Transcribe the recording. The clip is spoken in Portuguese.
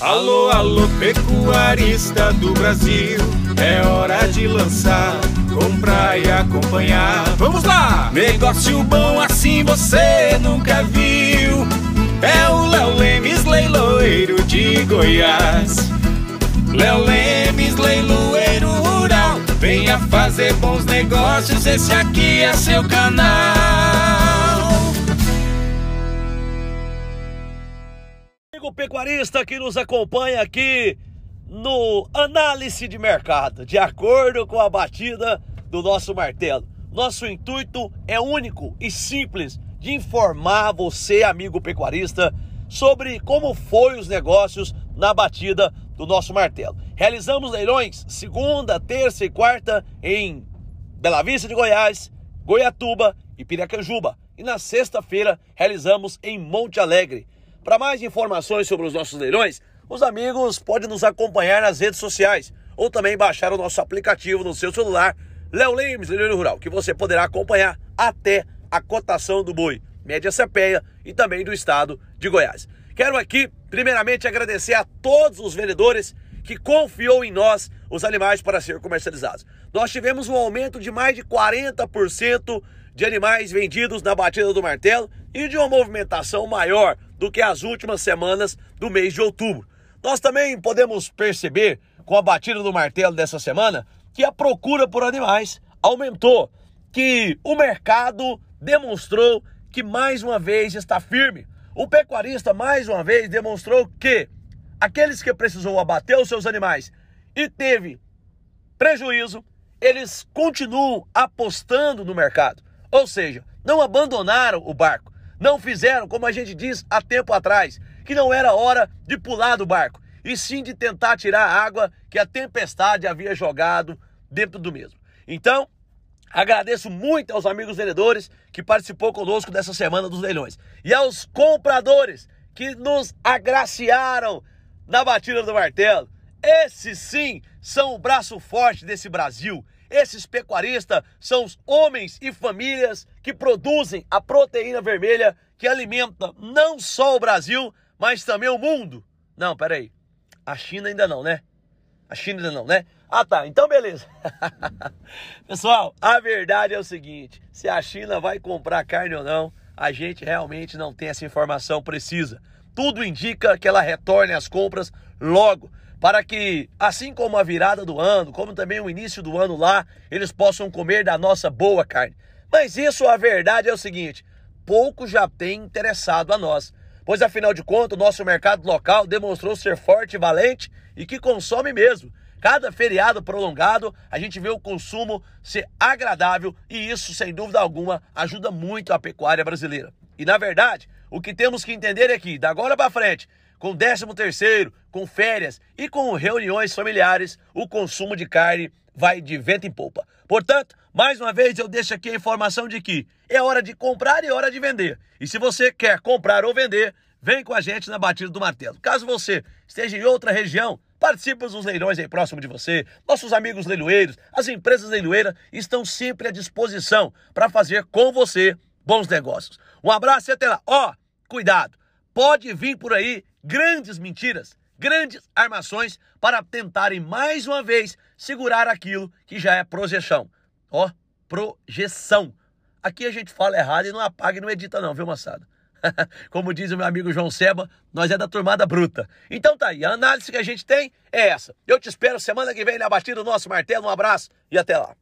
Alô, alô, pecuarista do Brasil, é hora de lançar, comprar e acompanhar. Vamos lá! Negócio bom assim você nunca viu. É o Léo Lemes, leiloeiro de Goiás. Léo Lemes, leiloeiro rural. Venha fazer bons negócios, esse aqui é seu canal. Pecuarista que nos acompanha aqui no Análise de Mercado, de acordo com a batida do nosso martelo. Nosso intuito é único e simples de informar você, amigo pecuarista, sobre como foi os negócios na batida do nosso martelo. Realizamos leilões segunda, terça e quarta em Bela Vista de Goiás, Goiatuba e Piracanjuba. E na sexta-feira realizamos em Monte Alegre. Para mais informações sobre os nossos leilões, os amigos podem nos acompanhar nas redes sociais ou também baixar o nosso aplicativo no seu celular, Léo Lemes, Leilão Rural, que você poderá acompanhar até a cotação do boi, média CPEA e também do estado de Goiás. Quero aqui, primeiramente, agradecer a todos os vendedores que confiou em nós os animais para ser comercializados. Nós tivemos um aumento de mais de 40% de animais vendidos na batida do martelo e de uma movimentação maior do que as últimas semanas do mês de outubro. Nós também podemos perceber com a batida do martelo dessa semana que a procura por animais aumentou, que o mercado demonstrou que mais uma vez está firme. O pecuarista mais uma vez demonstrou que aqueles que precisou abater os seus animais e teve prejuízo, eles continuam apostando no mercado. Ou seja, não abandonaram o barco, não fizeram como a gente diz há tempo atrás, que não era hora de pular do barco, e sim de tentar tirar a água que a tempestade havia jogado dentro do mesmo. Então, Agradeço muito aos amigos vendedores que participou conosco dessa semana dos leilões e aos compradores que nos agraciaram na batida do martelo. Esses sim são o braço forte desse Brasil. Esses pecuaristas são os homens e famílias que produzem a proteína vermelha que alimenta não só o Brasil, mas também o mundo. Não, peraí. A China ainda não, né? A China ainda não, né? Ah tá, então beleza. Pessoal, a verdade é o seguinte: se a China vai comprar carne ou não, a gente realmente não tem essa informação precisa. Tudo indica que ela retorne às compras logo, para que, assim como a virada do ano, como também o início do ano lá, eles possam comer da nossa boa carne. Mas isso, a verdade é o seguinte: pouco já tem interessado a nós, pois afinal de contas, o nosso mercado local demonstrou ser forte e valente e que consome mesmo. Cada feriado prolongado, a gente vê o consumo ser agradável e isso, sem dúvida alguma, ajuda muito a pecuária brasileira. E na verdade, o que temos que entender é que, da agora para frente, com 13 terceiro, com férias e com reuniões familiares, o consumo de carne vai de vento em polpa. Portanto, mais uma vez eu deixo aqui a informação de que é hora de comprar e hora de vender. E se você quer comprar ou vender, vem com a gente na batida do martelo. Caso você esteja em outra região, Participe dos leilões aí próximo de você. Nossos amigos leiloeiros, as empresas leiloeiras estão sempre à disposição para fazer com você bons negócios. Um abraço e até lá. Ó, oh, cuidado. Pode vir por aí grandes mentiras, grandes armações para tentarem mais uma vez segurar aquilo que já é projeção. Ó, projeção. Aqui a gente fala errado e não apaga e não edita não, viu, moçada? Como diz o meu amigo João Seba, nós é da turmada bruta. Então tá aí, a análise que a gente tem é essa. Eu te espero semana que vem na batida do nosso martelo. Um abraço e até lá.